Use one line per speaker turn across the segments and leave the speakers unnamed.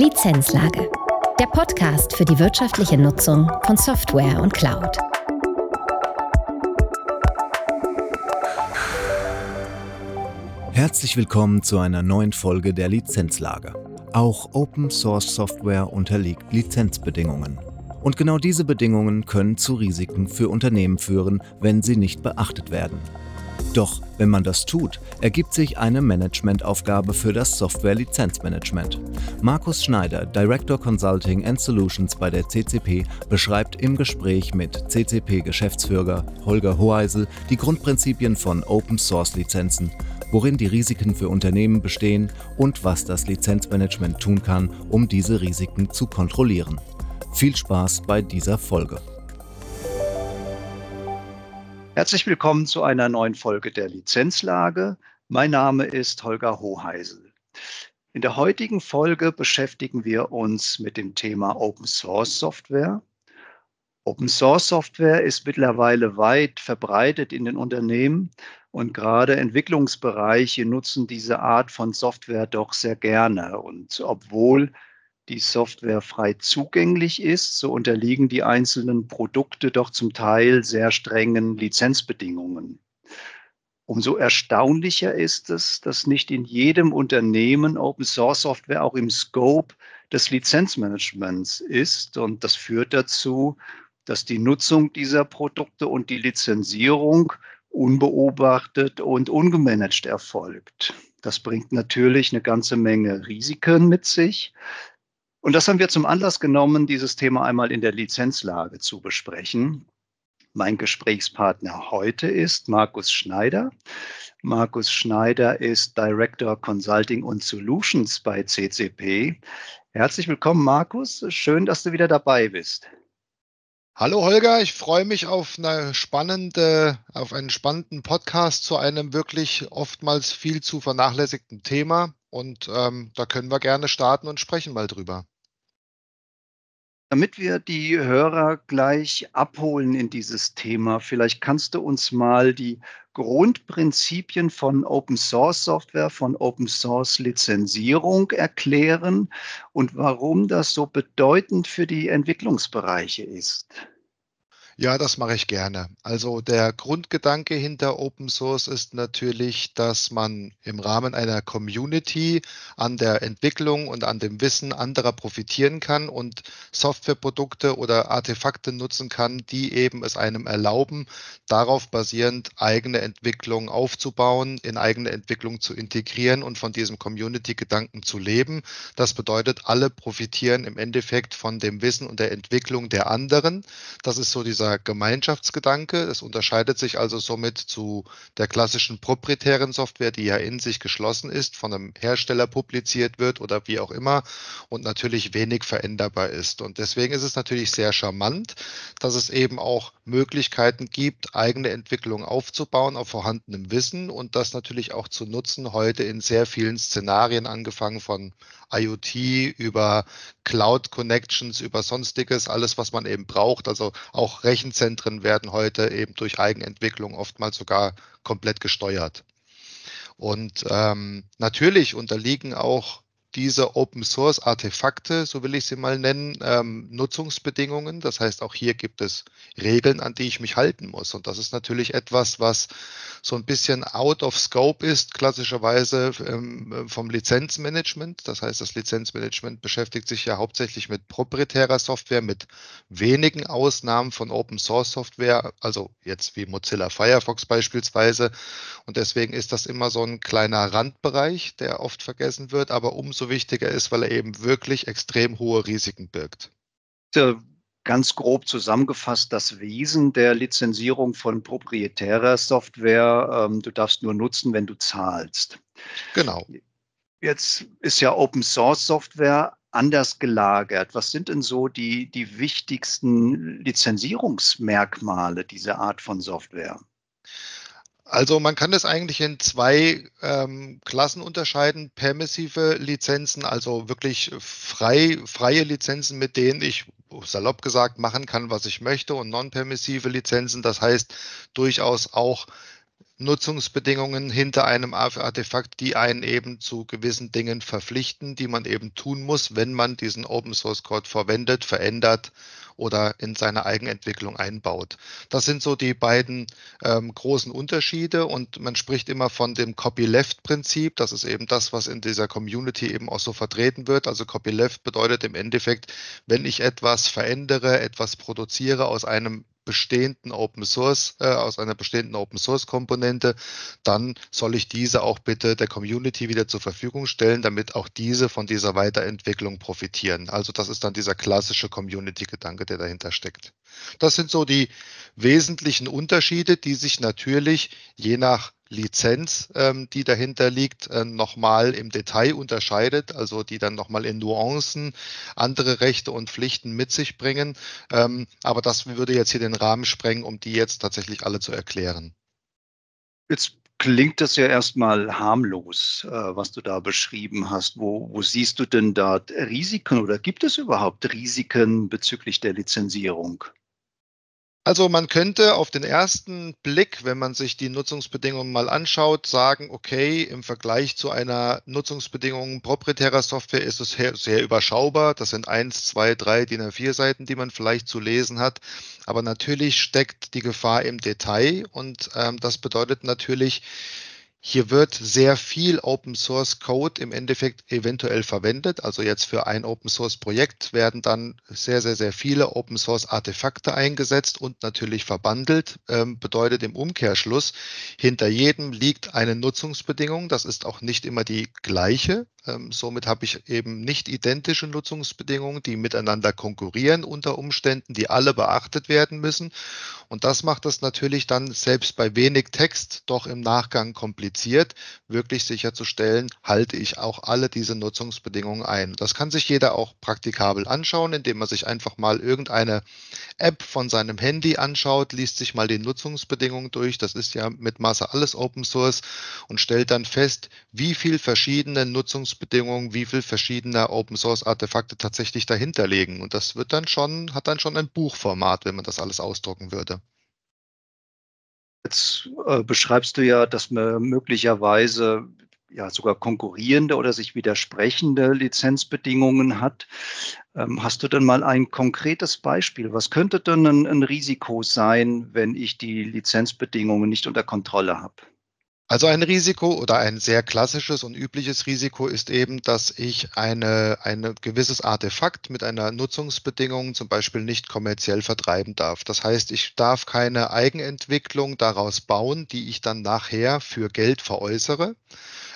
Lizenzlage. Der Podcast für die wirtschaftliche Nutzung von Software und Cloud.
Herzlich willkommen zu einer neuen Folge der Lizenzlage. Auch Open Source Software unterliegt Lizenzbedingungen. Und genau diese Bedingungen können zu Risiken für Unternehmen führen, wenn sie nicht beachtet werden. Doch wenn man das tut, ergibt sich eine Managementaufgabe für das Software-Lizenzmanagement. Markus Schneider, Director Consulting and Solutions bei der CCP, beschreibt im Gespräch mit CCP-Geschäftsführer Holger Hoheisel die Grundprinzipien von Open-Source-Lizenzen, worin die Risiken für Unternehmen bestehen und was das Lizenzmanagement tun kann, um diese Risiken zu kontrollieren. Viel Spaß bei dieser Folge.
Herzlich willkommen zu einer neuen Folge der Lizenzlage. Mein Name ist Holger Hoheisel. In der heutigen Folge beschäftigen wir uns mit dem Thema Open Source Software. Open Source Software ist mittlerweile weit verbreitet in den Unternehmen und gerade Entwicklungsbereiche nutzen diese Art von Software doch sehr gerne. Und obwohl die Software frei zugänglich ist, so unterliegen die einzelnen Produkte doch zum Teil sehr strengen Lizenzbedingungen. Umso erstaunlicher ist es, dass nicht in jedem Unternehmen Open Source Software auch im Scope des Lizenzmanagements ist. Und das führt dazu, dass die Nutzung dieser Produkte und die Lizenzierung unbeobachtet und ungemanagt erfolgt. Das bringt natürlich eine ganze Menge Risiken mit sich. Und das haben wir zum Anlass genommen, dieses Thema einmal in der Lizenzlage zu besprechen. Mein Gesprächspartner heute ist Markus Schneider. Markus Schneider ist Director Consulting und Solutions bei CCP. Herzlich willkommen, Markus. Schön, dass du wieder dabei bist.
Hallo Holger, ich freue mich auf eine spannende, auf einen spannenden Podcast zu einem wirklich oftmals viel zu vernachlässigten Thema. Und ähm, da können wir gerne starten und sprechen mal drüber.
Damit wir die Hörer gleich abholen in dieses Thema, vielleicht kannst du uns mal die Grundprinzipien von Open Source Software, von Open Source Lizenzierung erklären und warum das so bedeutend für die Entwicklungsbereiche ist.
Ja, das mache ich gerne. Also der Grundgedanke hinter Open Source ist natürlich, dass man im Rahmen einer Community an der Entwicklung und an dem Wissen anderer profitieren kann und Softwareprodukte oder Artefakte nutzen kann, die eben es einem erlauben, darauf basierend eigene Entwicklung aufzubauen, in eigene Entwicklung zu integrieren und von diesem Community-Gedanken zu leben. Das bedeutet, alle profitieren im Endeffekt von dem Wissen und der Entwicklung der anderen. Das ist so dieser Gemeinschaftsgedanke. Es unterscheidet sich also somit zu der klassischen proprietären Software, die ja in sich geschlossen ist, von einem Hersteller publiziert wird oder wie auch immer und natürlich wenig veränderbar ist. Und deswegen ist es natürlich sehr charmant, dass es eben auch Möglichkeiten gibt, eigene Entwicklung aufzubauen auf vorhandenem Wissen und das natürlich auch zu nutzen heute in sehr vielen Szenarien, angefangen von IoT über Cloud Connections, über sonstiges, alles, was man eben braucht. Also auch Rechenzentren werden heute eben durch Eigenentwicklung oftmals sogar komplett gesteuert. Und ähm, natürlich unterliegen auch diese Open Source Artefakte, so will ich sie mal nennen, ähm, Nutzungsbedingungen. Das heißt, auch hier gibt es Regeln, an die ich mich halten muss. Und das ist natürlich etwas, was so ein bisschen out of scope ist, klassischerweise ähm, vom Lizenzmanagement. Das heißt, das Lizenzmanagement beschäftigt sich ja hauptsächlich mit proprietärer Software, mit wenigen Ausnahmen von Open Source Software, also jetzt wie Mozilla Firefox beispielsweise. Und deswegen ist das immer so ein kleiner Randbereich, der oft vergessen wird. Aber umso umso wichtiger ist, weil er eben wirklich extrem hohe Risiken birgt.
Ganz grob zusammengefasst das Wesen der Lizenzierung von proprietärer Software. Ähm, du darfst nur nutzen, wenn du zahlst.
Genau.
Jetzt ist ja Open Source Software anders gelagert. Was sind denn so die, die wichtigsten Lizenzierungsmerkmale dieser Art von Software?
Also man kann das eigentlich in zwei ähm, Klassen unterscheiden. Permissive Lizenzen, also wirklich frei, freie Lizenzen, mit denen ich salopp gesagt machen kann, was ich möchte. Und non-permissive Lizenzen, das heißt durchaus auch Nutzungsbedingungen hinter einem Artefakt, die einen eben zu gewissen Dingen verpflichten, die man eben tun muss, wenn man diesen Open Source Code verwendet, verändert oder in seine Eigenentwicklung einbaut. Das sind so die beiden ähm, großen Unterschiede und man spricht immer von dem Copyleft-Prinzip. Das ist eben das, was in dieser Community eben auch so vertreten wird. Also Copyleft bedeutet im Endeffekt, wenn ich etwas verändere, etwas produziere aus einem bestehenden Open Source, äh, aus einer bestehenden Open Source Komponente, dann soll ich diese auch bitte der Community wieder zur Verfügung stellen, damit auch diese von dieser Weiterentwicklung profitieren. Also das ist dann dieser klassische Community-Gedanke, der dahinter steckt. Das sind so die wesentlichen Unterschiede, die sich natürlich je nach Lizenz, ähm, die dahinter liegt, äh, nochmal im Detail unterscheidet, also die dann nochmal in Nuancen andere Rechte und Pflichten mit sich bringen. Ähm, aber das würde jetzt hier den Rahmen sprengen, um die jetzt tatsächlich alle zu erklären.
Jetzt klingt das ja erstmal harmlos, äh, was du da beschrieben hast. Wo, wo siehst du denn da Risiken oder gibt es überhaupt Risiken bezüglich der Lizenzierung?
Also man könnte auf den ersten Blick, wenn man sich die Nutzungsbedingungen mal anschaut, sagen, okay, im Vergleich zu einer Nutzungsbedingung proprietärer Software ist es sehr, überschaubar. Das sind eins, zwei, drei DIN A4 Seiten, die man vielleicht zu lesen hat. Aber natürlich steckt die Gefahr im Detail und ähm, das bedeutet natürlich, hier wird sehr viel Open Source Code im Endeffekt eventuell verwendet. Also jetzt für ein Open Source Projekt werden dann sehr, sehr, sehr viele Open Source Artefakte eingesetzt und natürlich verbandelt. Ähm, bedeutet im Umkehrschluss, hinter jedem liegt eine Nutzungsbedingung. Das ist auch nicht immer die gleiche. Ähm, somit habe ich eben nicht identische Nutzungsbedingungen, die miteinander konkurrieren unter Umständen, die alle beachtet werden müssen. Und das macht es natürlich dann selbst bei wenig Text doch im Nachgang kompliziert, wirklich sicherzustellen, halte ich auch alle diese Nutzungsbedingungen ein. Das kann sich jeder auch praktikabel anschauen, indem man sich einfach mal irgendeine App von seinem Handy anschaut, liest sich mal die Nutzungsbedingungen durch. Das ist ja mit Masse alles Open Source und stellt dann fest, wie viel verschiedene Nutzungsbedingungen, wie viel verschiedene Open Source Artefakte tatsächlich dahinter liegen. Und das wird dann schon, hat dann schon ein Buchformat, wenn man das alles ausdrucken würde.
Jetzt äh, beschreibst du ja, dass man möglicherweise ja sogar konkurrierende oder sich widersprechende Lizenzbedingungen hat. Ähm, hast du denn mal ein konkretes Beispiel? Was könnte denn ein, ein Risiko sein, wenn ich die Lizenzbedingungen nicht unter Kontrolle habe?
Also ein Risiko oder ein sehr klassisches und übliches Risiko ist eben, dass ich eine, ein gewisses Artefakt mit einer Nutzungsbedingung zum Beispiel nicht kommerziell vertreiben darf. Das heißt, ich darf keine Eigenentwicklung daraus bauen, die ich dann nachher für Geld veräußere.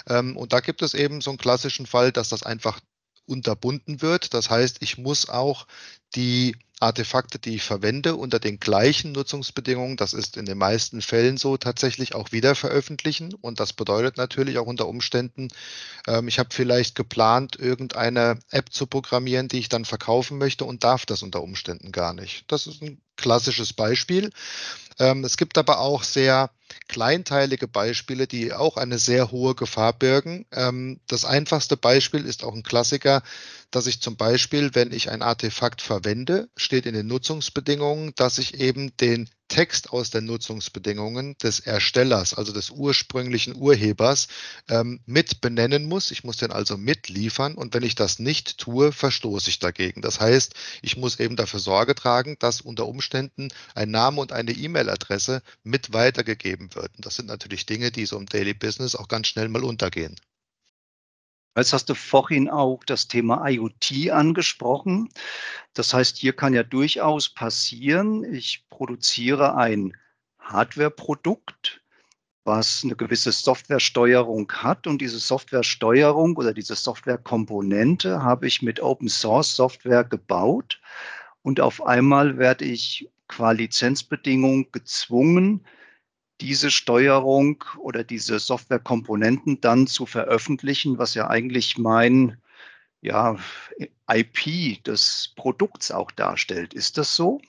Ähm, und da gibt es eben so einen klassischen Fall, dass das einfach unterbunden wird. Das heißt, ich muss auch die Artefakte, die ich verwende, unter den gleichen Nutzungsbedingungen, das ist in den meisten Fällen so, tatsächlich auch wieder veröffentlichen. Und das bedeutet natürlich auch unter Umständen, ähm, ich habe vielleicht geplant, irgendeine App zu programmieren, die ich dann verkaufen möchte und darf das unter Umständen gar nicht. Das ist ein klassisches Beispiel. Ähm, es gibt aber auch sehr kleinteilige Beispiele, die auch eine sehr hohe Gefahr birgen. Ähm, das einfachste Beispiel ist auch ein Klassiker, dass ich zum Beispiel, wenn ich ein Artefakt verwende, steht in den Nutzungsbedingungen, dass ich eben den Text aus den Nutzungsbedingungen des Erstellers, also des ursprünglichen Urhebers, ähm, mit benennen muss. Ich muss den also mitliefern und wenn ich das nicht tue, verstoße ich dagegen. Das heißt, ich muss eben dafür Sorge tragen, dass unter Umständen ein Name und eine E-Mail-Adresse mit weitergegeben wird. Und das sind natürlich Dinge, die so im Daily Business auch ganz schnell mal untergehen.
Jetzt hast du vorhin auch das Thema IoT angesprochen. Das heißt, hier kann ja durchaus passieren, ich produziere ein Hardware-Produkt, was eine gewisse Softwaresteuerung hat. Und diese Softwaresteuerung oder diese Softwarekomponente habe ich mit Open Source Software gebaut. Und auf einmal werde ich qua Lizenzbedingung gezwungen, diese Steuerung oder diese Softwarekomponenten dann zu veröffentlichen, was ja eigentlich mein ja, IP des Produkts auch darstellt. Ist das so?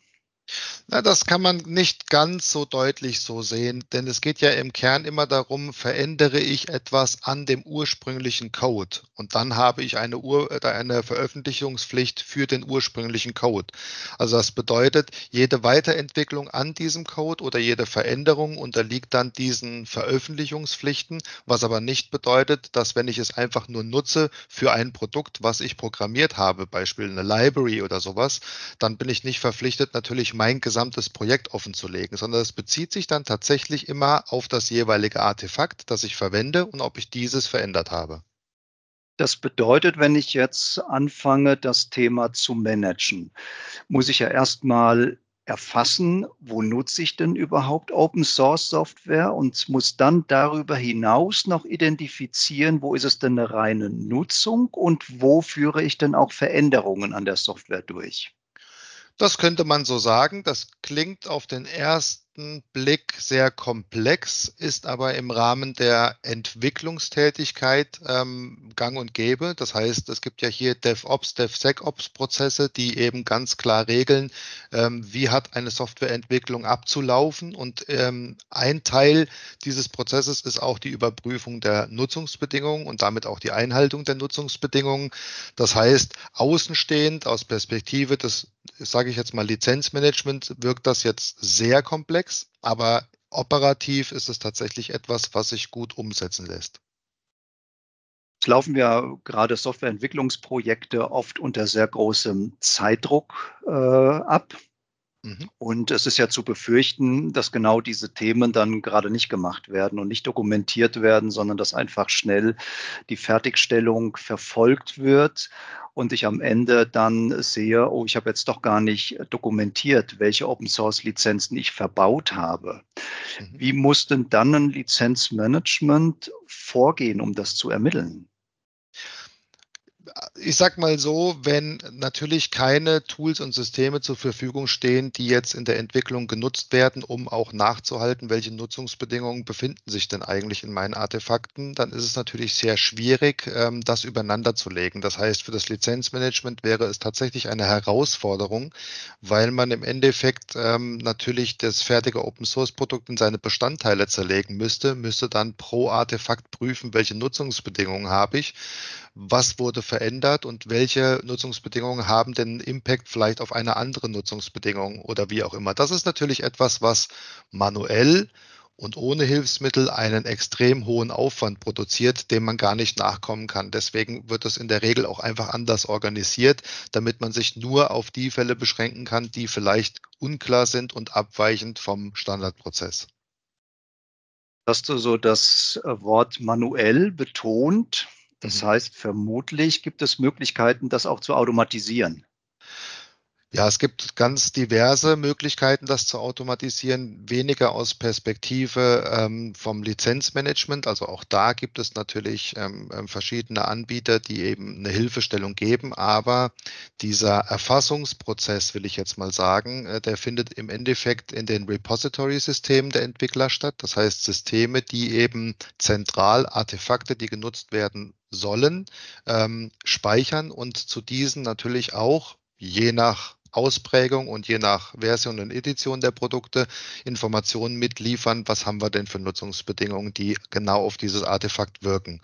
Na, das kann man nicht ganz so deutlich so sehen, denn es geht ja im Kern immer darum, verändere ich etwas an dem ursprünglichen Code und dann habe ich eine, Ur äh, eine Veröffentlichungspflicht für den ursprünglichen Code. Also das bedeutet, jede Weiterentwicklung an diesem Code oder jede Veränderung unterliegt dann diesen Veröffentlichungspflichten, was aber nicht bedeutet, dass wenn ich es einfach nur nutze für ein Produkt, was ich programmiert habe, Beispiel eine Library oder sowas, dann bin ich nicht verpflichtet, natürlich mein gesamtes Projekt offenzulegen, sondern es bezieht sich dann tatsächlich immer auf das jeweilige Artefakt, das ich verwende und ob ich dieses verändert habe.
Das bedeutet, wenn ich jetzt anfange, das Thema zu managen, muss ich ja erstmal erfassen, wo nutze ich denn überhaupt Open Source Software und muss dann darüber hinaus noch identifizieren, wo ist es denn eine reine Nutzung und wo führe ich denn auch Veränderungen an der Software durch.
Das könnte man so sagen. Das klingt auf den ersten ersten Blick sehr komplex, ist aber im Rahmen der Entwicklungstätigkeit ähm, gang und gäbe. Das heißt, es gibt ja hier DevOps, DevSecOps-Prozesse, die eben ganz klar regeln, ähm, wie hat eine Softwareentwicklung abzulaufen. Und ähm, ein Teil dieses Prozesses ist auch die Überprüfung der Nutzungsbedingungen und damit auch die Einhaltung der Nutzungsbedingungen. Das heißt, außenstehend aus Perspektive des, sage ich jetzt mal, Lizenzmanagement wirkt das jetzt sehr komplex komplex, aber operativ ist es tatsächlich etwas, was sich gut umsetzen lässt.
Es laufen ja gerade Softwareentwicklungsprojekte oft unter sehr großem Zeitdruck äh, ab. Mhm. Und es ist ja zu befürchten, dass genau diese Themen dann gerade nicht gemacht werden und nicht dokumentiert werden, sondern dass einfach schnell die Fertigstellung verfolgt wird und ich am Ende dann sehe, oh, ich habe jetzt doch gar nicht dokumentiert, welche Open Source Lizenzen ich verbaut habe. Mhm. Wie muss denn dann ein Lizenzmanagement vorgehen, um das zu ermitteln?
Ich sag mal so, wenn natürlich keine Tools und Systeme zur Verfügung stehen, die jetzt in der Entwicklung genutzt werden, um auch nachzuhalten, welche Nutzungsbedingungen befinden sich denn eigentlich in meinen Artefakten, dann ist es natürlich sehr schwierig, ähm, das übereinander zu legen. Das heißt, für das Lizenzmanagement wäre es tatsächlich eine Herausforderung, weil man im Endeffekt ähm, natürlich das fertige Open Source Produkt in seine Bestandteile zerlegen müsste, müsste dann pro Artefakt prüfen, welche Nutzungsbedingungen habe ich was wurde verändert und welche Nutzungsbedingungen haben den Impact vielleicht auf eine andere Nutzungsbedingung oder wie auch immer. Das ist natürlich etwas, was manuell und ohne Hilfsmittel einen extrem hohen Aufwand produziert, dem man gar nicht nachkommen kann. Deswegen wird es in der Regel auch einfach anders organisiert, damit man sich nur auf die Fälle beschränken kann, die vielleicht unklar sind und abweichend vom Standardprozess.
Hast du so das Wort manuell betont? Das mhm. heißt, vermutlich gibt es Möglichkeiten, das auch zu automatisieren.
Ja, es gibt ganz diverse Möglichkeiten, das zu automatisieren, weniger aus Perspektive ähm, vom Lizenzmanagement. Also auch da gibt es natürlich ähm, ähm, verschiedene Anbieter, die eben eine Hilfestellung geben. Aber dieser Erfassungsprozess, will ich jetzt mal sagen, äh, der findet im Endeffekt in den Repository-Systemen der Entwickler statt. Das heißt Systeme, die eben zentral Artefakte, die genutzt werden sollen, ähm, speichern und zu diesen natürlich auch je nach Ausprägung und je nach Version und Edition der Produkte Informationen mitliefern, was haben wir denn für Nutzungsbedingungen, die genau auf dieses Artefakt wirken.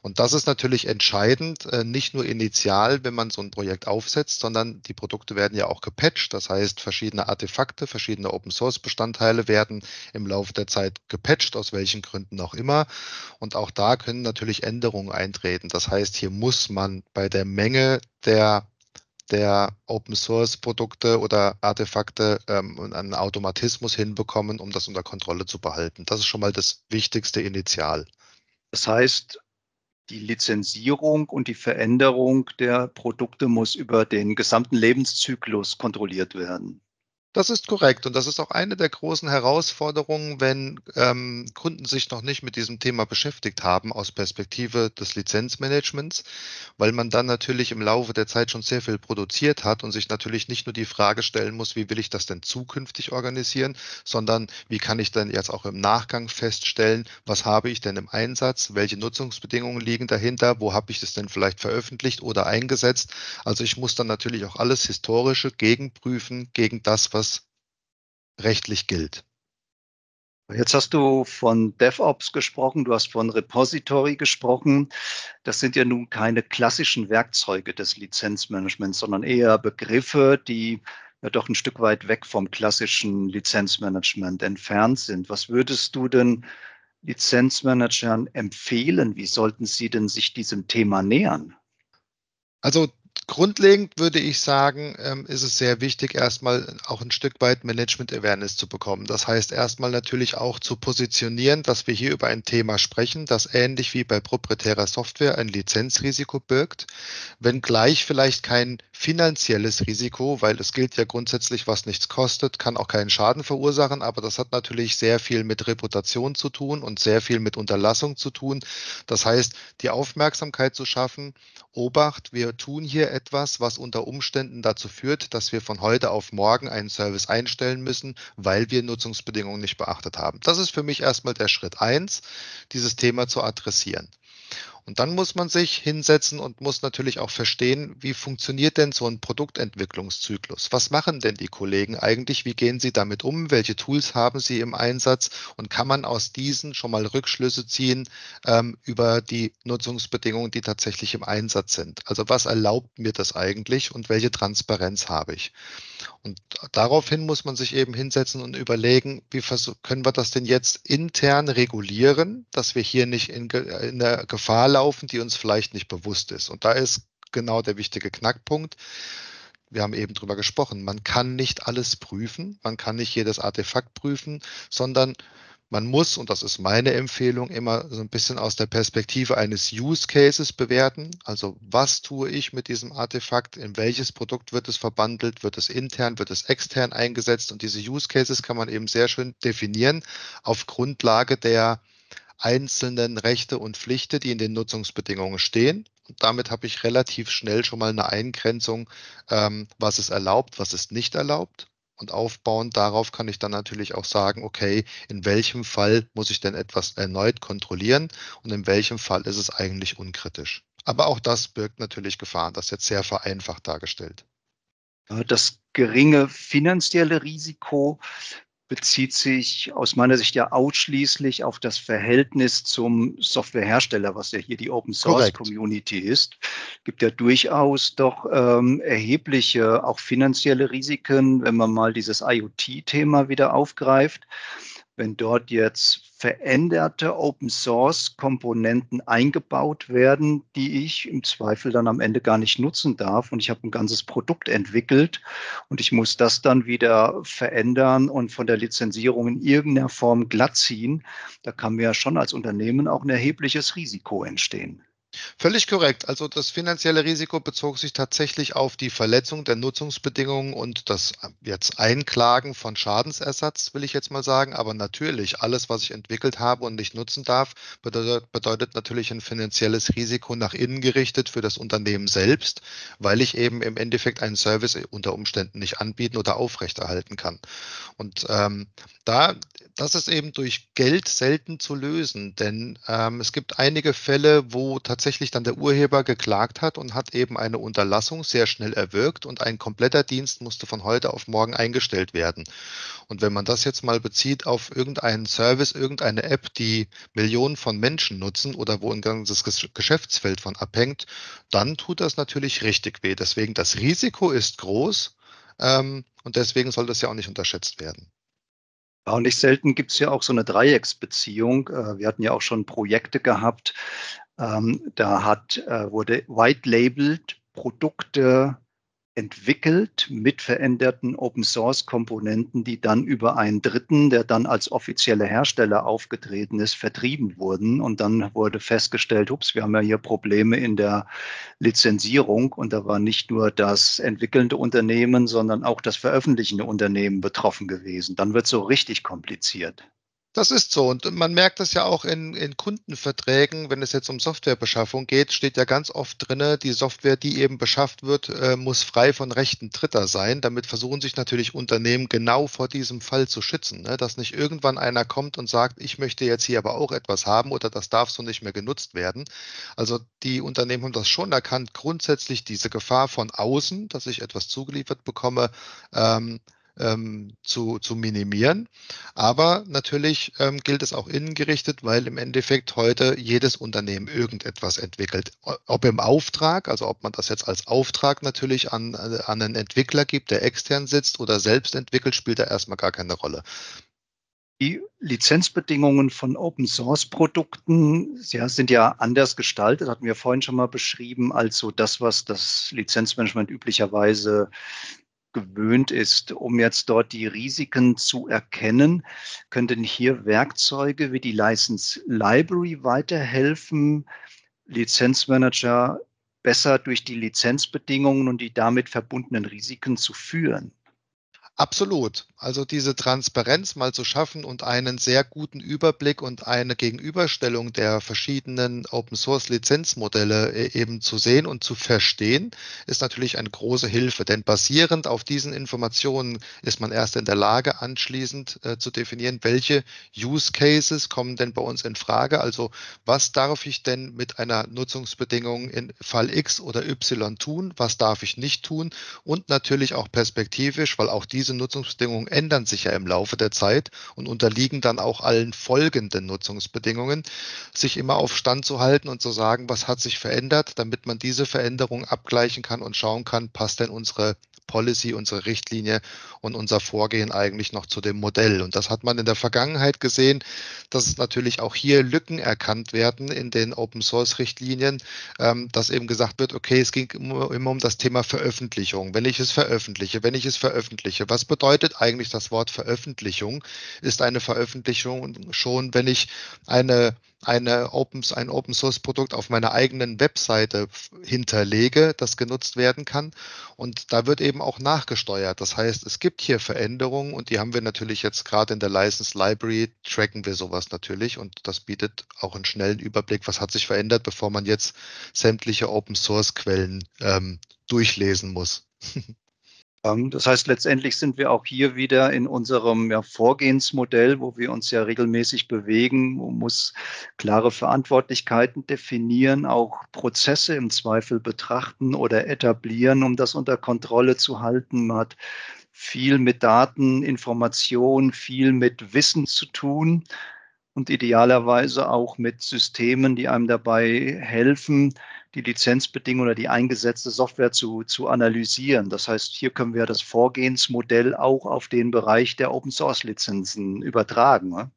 Und das ist natürlich entscheidend, äh, nicht nur initial, wenn man so ein Projekt aufsetzt, sondern die Produkte werden ja auch gepatcht. Das heißt, verschiedene Artefakte, verschiedene Open Source Bestandteile werden im Laufe der Zeit gepatcht, aus welchen Gründen auch immer. Und auch da können natürlich Änderungen eintreten. Das heißt, hier muss man bei der Menge der der Open Source Produkte oder Artefakte ähm, einen Automatismus hinbekommen, um das unter Kontrolle zu behalten. Das ist schon mal das wichtigste Initial.
Das heißt, die Lizenzierung und die Veränderung der Produkte muss über den gesamten Lebenszyklus kontrolliert werden.
Das ist korrekt und das ist auch eine der großen Herausforderungen, wenn ähm, Kunden sich noch nicht mit diesem Thema beschäftigt haben aus Perspektive des Lizenzmanagements, weil man dann natürlich im Laufe der Zeit schon sehr viel produziert hat und sich natürlich nicht nur die Frage stellen muss, wie will ich das denn zukünftig organisieren, sondern wie kann ich dann jetzt auch im Nachgang feststellen, was habe ich denn im Einsatz, welche Nutzungsbedingungen liegen dahinter, wo habe ich das denn vielleicht veröffentlicht oder eingesetzt. Also ich muss dann natürlich auch alles Historische gegenprüfen gegen das, was was rechtlich gilt.
Jetzt hast du von DevOps gesprochen, du hast von Repository gesprochen. Das sind ja nun keine klassischen Werkzeuge des Lizenzmanagements, sondern eher Begriffe, die ja doch ein Stück weit weg vom klassischen Lizenzmanagement entfernt sind. Was würdest du denn Lizenzmanagern empfehlen? Wie sollten sie denn sich diesem Thema nähern?
Also Grundlegend würde ich sagen, ähm, ist es sehr wichtig, erstmal auch ein Stück weit Management Awareness zu bekommen. Das heißt, erstmal natürlich auch zu positionieren, dass wir hier über ein Thema sprechen, das ähnlich wie bei proprietärer Software ein Lizenzrisiko birgt, wenngleich vielleicht kein finanzielles Risiko, weil es gilt ja grundsätzlich, was nichts kostet, kann auch keinen Schaden verursachen, aber das hat natürlich sehr viel mit Reputation zu tun und sehr viel mit Unterlassung zu tun. Das heißt, die Aufmerksamkeit zu schaffen, Obacht, wir tun hier etwas, was unter Umständen dazu führt, dass wir von heute auf morgen einen Service einstellen müssen, weil wir Nutzungsbedingungen nicht beachtet haben. Das ist für mich erstmal der Schritt eins, dieses Thema zu adressieren. Und dann muss man sich hinsetzen und muss natürlich auch verstehen, wie funktioniert denn so ein Produktentwicklungszyklus? Was machen denn die Kollegen eigentlich? Wie gehen sie damit um? Welche Tools haben sie im Einsatz? Und kann man aus diesen schon mal Rückschlüsse ziehen ähm, über die Nutzungsbedingungen, die tatsächlich im Einsatz sind? Also was erlaubt mir das eigentlich und welche Transparenz habe ich? Und daraufhin muss man sich eben hinsetzen und überlegen, wie können wir das denn jetzt intern regulieren, dass wir hier nicht in, in der Gefahr laufen, die uns vielleicht nicht bewusst ist. Und da ist genau der wichtige Knackpunkt. Wir haben eben drüber gesprochen. Man kann nicht alles prüfen. Man kann nicht jedes Artefakt prüfen, sondern man muss, und das ist meine Empfehlung, immer so ein bisschen aus der Perspektive eines Use Cases bewerten. Also was tue ich mit diesem Artefakt? In welches Produkt wird es verbandelt? Wird es intern? Wird es extern eingesetzt? Und diese Use Cases kann man eben sehr schön definieren auf Grundlage der einzelnen Rechte und Pflichten, die in den Nutzungsbedingungen stehen. Und damit habe ich relativ schnell schon mal eine Eingrenzung, ähm, was ist erlaubt, was ist nicht erlaubt. Und aufbauend darauf kann ich dann natürlich auch sagen, okay, in welchem Fall muss ich denn etwas erneut kontrollieren und in welchem Fall ist es eigentlich unkritisch. Aber auch das birgt natürlich Gefahren, das ist jetzt sehr vereinfacht dargestellt.
Das geringe finanzielle Risiko bezieht sich aus meiner Sicht ja ausschließlich auf das Verhältnis zum Softwarehersteller, was ja hier die Open Source Correct. Community ist. Es gibt ja durchaus doch ähm, erhebliche, auch finanzielle Risiken, wenn man mal dieses IoT-Thema wieder aufgreift wenn dort jetzt veränderte Open Source Komponenten eingebaut werden, die ich im Zweifel dann am Ende gar nicht nutzen darf. Und ich habe ein ganzes Produkt entwickelt und ich muss das dann wieder verändern und von der Lizenzierung in irgendeiner Form glattziehen. Da kann mir schon als Unternehmen auch ein erhebliches Risiko entstehen.
Völlig korrekt. Also das finanzielle Risiko bezog sich tatsächlich auf die Verletzung der Nutzungsbedingungen und das äh, jetzt Einklagen von Schadensersatz, will ich jetzt mal sagen. Aber natürlich, alles, was ich entwickelt habe und nicht nutzen darf, bedeutet, bedeutet natürlich ein finanzielles Risiko nach innen gerichtet für das Unternehmen selbst, weil ich eben im Endeffekt einen Service unter Umständen nicht anbieten oder aufrechterhalten kann. Und ähm, da, das ist eben durch Geld selten zu lösen, denn ähm, es gibt einige Fälle, wo tatsächlich dann der Urheber geklagt hat und hat eben eine Unterlassung sehr schnell erwirkt und ein kompletter Dienst musste von heute auf morgen eingestellt werden. Und wenn man das jetzt mal bezieht auf irgendeinen Service, irgendeine App, die Millionen von Menschen nutzen oder wo ein ganzes Geschäftsfeld von abhängt, dann tut das natürlich richtig weh. Deswegen das Risiko ist groß ähm, und deswegen soll das ja auch nicht unterschätzt werden.
Ja, und nicht selten gibt es ja auch so eine Dreiecksbeziehung. Äh, wir hatten ja auch schon Projekte gehabt. Ähm, da hat, äh, wurde white-labeled Produkte entwickelt mit veränderten Open-Source-Komponenten, die dann über einen Dritten, der dann als offizieller Hersteller aufgetreten ist, vertrieben wurden. Und dann wurde festgestellt, ups, wir haben ja hier Probleme in der Lizenzierung. Und da war nicht nur das entwickelnde Unternehmen, sondern auch das veröffentlichende Unternehmen betroffen gewesen. Dann wird es so richtig kompliziert.
Das ist so. Und man merkt das ja auch in, in Kundenverträgen, wenn es jetzt um Softwarebeschaffung geht, steht ja ganz oft drin, die Software, die eben beschafft wird, äh, muss frei von Rechten Dritter sein. Damit versuchen sich natürlich Unternehmen genau vor diesem Fall zu schützen, ne? dass nicht irgendwann einer kommt und sagt, ich möchte jetzt hier aber auch etwas haben oder das darf so nicht mehr genutzt werden. Also die Unternehmen haben das schon erkannt, grundsätzlich diese Gefahr von außen, dass ich etwas zugeliefert bekomme, ähm, ähm, zu, zu minimieren. Aber natürlich ähm, gilt es auch innengerichtet, weil im Endeffekt heute jedes Unternehmen irgendetwas entwickelt. Ob im Auftrag, also ob man das jetzt als Auftrag natürlich an, an einen Entwickler gibt, der extern sitzt oder selbst entwickelt, spielt da erstmal gar keine Rolle.
Die Lizenzbedingungen von Open Source Produkten ja, sind ja anders gestaltet, hatten wir vorhin schon mal beschrieben, als so das, was das Lizenzmanagement üblicherweise gewöhnt ist, um jetzt dort die Risiken zu erkennen, könnten hier Werkzeuge wie die License Library weiterhelfen, Lizenzmanager besser durch die Lizenzbedingungen und die damit verbundenen Risiken zu führen.
Absolut. Also diese Transparenz mal zu schaffen und einen sehr guten Überblick und eine Gegenüberstellung der verschiedenen Open Source Lizenzmodelle äh, eben zu sehen und zu verstehen, ist natürlich eine große Hilfe. Denn basierend auf diesen Informationen ist man erst in der Lage, anschließend äh, zu definieren, welche Use Cases kommen denn bei uns in Frage. Also was darf ich denn mit einer Nutzungsbedingung in Fall X oder Y tun? Was darf ich nicht tun? Und natürlich auch perspektivisch, weil auch diese diese Nutzungsbedingungen ändern sich ja im Laufe der Zeit und unterliegen dann auch allen folgenden Nutzungsbedingungen, sich immer auf Stand zu halten und zu sagen, was hat sich verändert, damit man diese Veränderung abgleichen kann und schauen kann, passt denn unsere Policy, unsere Richtlinie und unser Vorgehen eigentlich noch zu dem Modell. Und das hat man in der Vergangenheit gesehen, dass natürlich auch hier Lücken erkannt werden in den Open Source Richtlinien, ähm, dass eben gesagt wird, okay, es ging immer um das Thema Veröffentlichung. Wenn ich es veröffentliche, wenn ich es veröffentliche, was bedeutet eigentlich das Wort Veröffentlichung? Ist eine Veröffentlichung schon, wenn ich eine eine Open, ein Open Source Produkt auf meiner eigenen Webseite hinterlege, das genutzt werden kann. Und da wird eben auch nachgesteuert. Das heißt, es gibt hier Veränderungen und die haben wir natürlich jetzt gerade in der License Library, tracken wir sowas natürlich und das bietet auch einen schnellen Überblick, was hat sich verändert, bevor man jetzt sämtliche Open Source Quellen ähm, durchlesen muss.
Ähm, das heißt, letztendlich sind wir auch hier wieder in unserem ja, Vorgehensmodell, wo wir uns ja regelmäßig bewegen. Man muss klare Verantwortlichkeiten definieren, auch Prozesse im Zweifel betrachten oder etablieren, um das unter Kontrolle zu halten. Man hat viel mit Daten, Information, viel mit Wissen zu tun und idealerweise auch mit Systemen, die einem dabei helfen, die Lizenzbedingungen oder die eingesetzte Software zu, zu analysieren. Das heißt, hier können wir das Vorgehensmodell auch auf den Bereich der Open Source Lizenzen übertragen. Ne?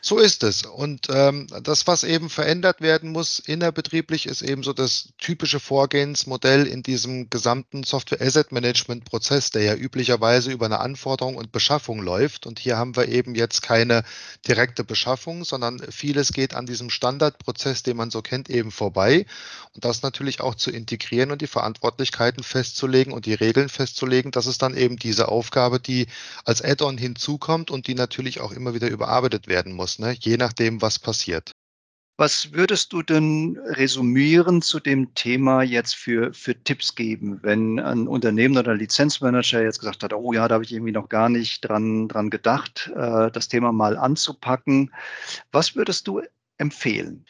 So ist es. Und ähm, das, was eben verändert werden muss innerbetrieblich, ist eben so das typische Vorgehensmodell in diesem gesamten Software Asset Management Prozess, der ja üblicherweise über eine Anforderung und Beschaffung läuft. Und hier haben wir eben jetzt keine direkte Beschaffung, sondern vieles geht an diesem Standardprozess, den man so kennt, eben vorbei. Und das natürlich auch zu integrieren und die Verantwortlichkeiten festzulegen und die Regeln festzulegen, das ist dann eben diese Aufgabe, die als Add-on hinzukommt und die natürlich auch immer wieder überarbeitet werden werden muss, ne? je nachdem, was passiert.
Was würdest du denn resümieren zu dem Thema jetzt für, für Tipps geben, wenn ein Unternehmen oder ein Lizenzmanager jetzt gesagt hat, oh ja, da habe ich irgendwie noch gar nicht dran, dran gedacht, äh, das Thema mal anzupacken. Was würdest du empfehlen?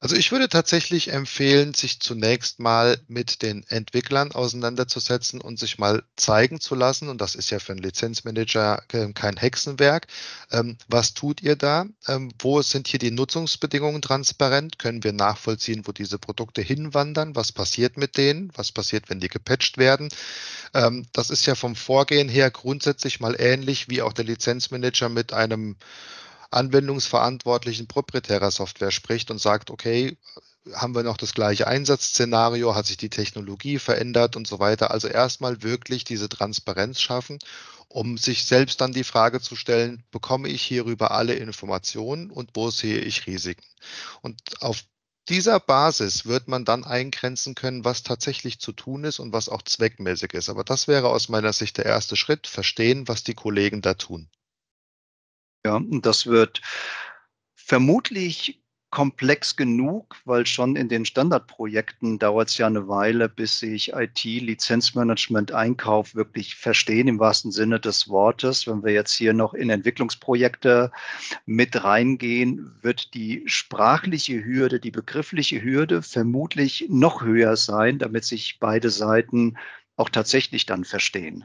Also ich würde tatsächlich empfehlen, sich zunächst mal mit den Entwicklern auseinanderzusetzen und sich mal zeigen zu lassen. Und das ist ja für einen Lizenzmanager kein Hexenwerk. Ähm, was tut ihr da? Ähm, wo sind hier die Nutzungsbedingungen transparent? Können wir nachvollziehen, wo diese Produkte hinwandern? Was passiert mit denen? Was passiert, wenn die gepatcht werden? Ähm, das ist ja vom Vorgehen her grundsätzlich mal ähnlich wie auch der Lizenzmanager mit einem anwendungsverantwortlichen proprietärer Software spricht und sagt, okay, haben wir noch das gleiche Einsatzszenario, hat sich die Technologie verändert und so weiter. Also erstmal wirklich diese Transparenz schaffen, um sich selbst dann die Frage zu stellen, bekomme ich hierüber alle Informationen und wo sehe ich Risiken? Und auf dieser Basis wird man dann eingrenzen können, was tatsächlich zu tun ist und was auch zweckmäßig ist. Aber das wäre aus meiner Sicht der erste Schritt, verstehen, was die Kollegen da tun.
Ja, und das wird vermutlich komplex genug, weil schon in den Standardprojekten dauert es ja eine Weile, bis sich IT, Lizenzmanagement, Einkauf wirklich verstehen im wahrsten Sinne des Wortes. Wenn wir jetzt hier noch in Entwicklungsprojekte mit reingehen, wird die sprachliche Hürde, die begriffliche Hürde vermutlich noch höher sein, damit sich beide Seiten auch tatsächlich dann verstehen.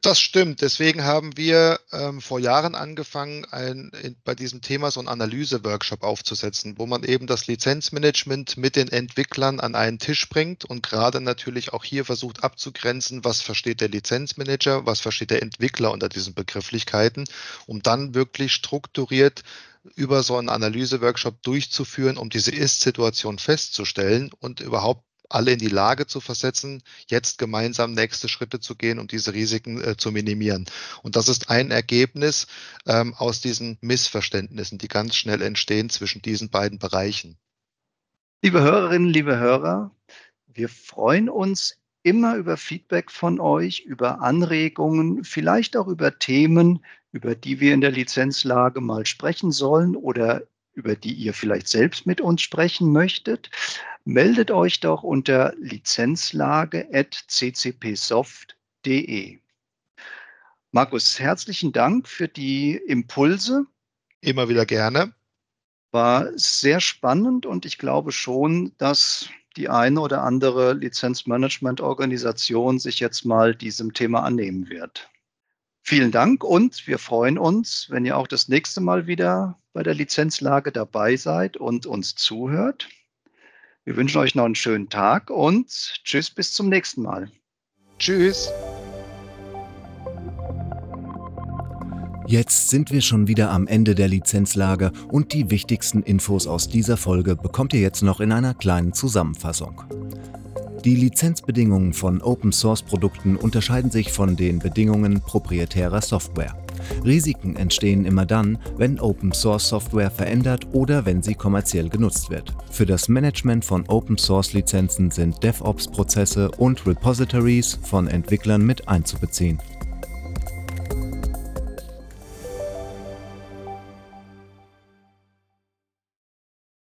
Das stimmt. Deswegen haben wir ähm, vor Jahren angefangen, ein, in, bei diesem Thema so einen Analyse-Workshop aufzusetzen, wo man eben das Lizenzmanagement mit den Entwicklern an einen Tisch bringt und gerade natürlich auch hier versucht abzugrenzen, was versteht der Lizenzmanager, was versteht der Entwickler unter diesen Begrifflichkeiten, um dann wirklich strukturiert über so einen Analyse-Workshop durchzuführen, um diese Ist-Situation festzustellen und überhaupt alle in die Lage zu versetzen, jetzt gemeinsam nächste Schritte zu gehen, um diese Risiken äh, zu minimieren. Und das ist ein Ergebnis ähm, aus diesen Missverständnissen, die ganz schnell entstehen zwischen diesen beiden Bereichen.
Liebe Hörerinnen, liebe Hörer, wir freuen uns immer über Feedback von euch, über Anregungen, vielleicht auch über Themen, über die wir in der Lizenzlage mal sprechen sollen oder über die ihr vielleicht selbst mit uns sprechen möchtet meldet euch doch unter lizenzlage.ccpsoft.de. Markus, herzlichen Dank für die Impulse.
Immer wieder gerne.
War sehr spannend und ich glaube schon, dass die eine oder andere Lizenzmanagement-Organisation sich jetzt mal diesem Thema annehmen wird. Vielen Dank und wir freuen uns, wenn ihr auch das nächste Mal wieder bei der Lizenzlage dabei seid und uns zuhört. Wir wünschen euch noch einen schönen Tag und tschüss bis zum nächsten Mal.
Tschüss.
Jetzt sind wir schon wieder am Ende der Lizenzlage und die wichtigsten Infos aus dieser Folge bekommt ihr jetzt noch in einer kleinen Zusammenfassung. Die Lizenzbedingungen von Open Source Produkten unterscheiden sich von den Bedingungen proprietärer Software. Risiken entstehen immer dann, wenn Open Source Software verändert oder wenn sie kommerziell genutzt wird. Für das Management von Open Source Lizenzen sind DevOps-Prozesse und Repositories von Entwicklern mit einzubeziehen.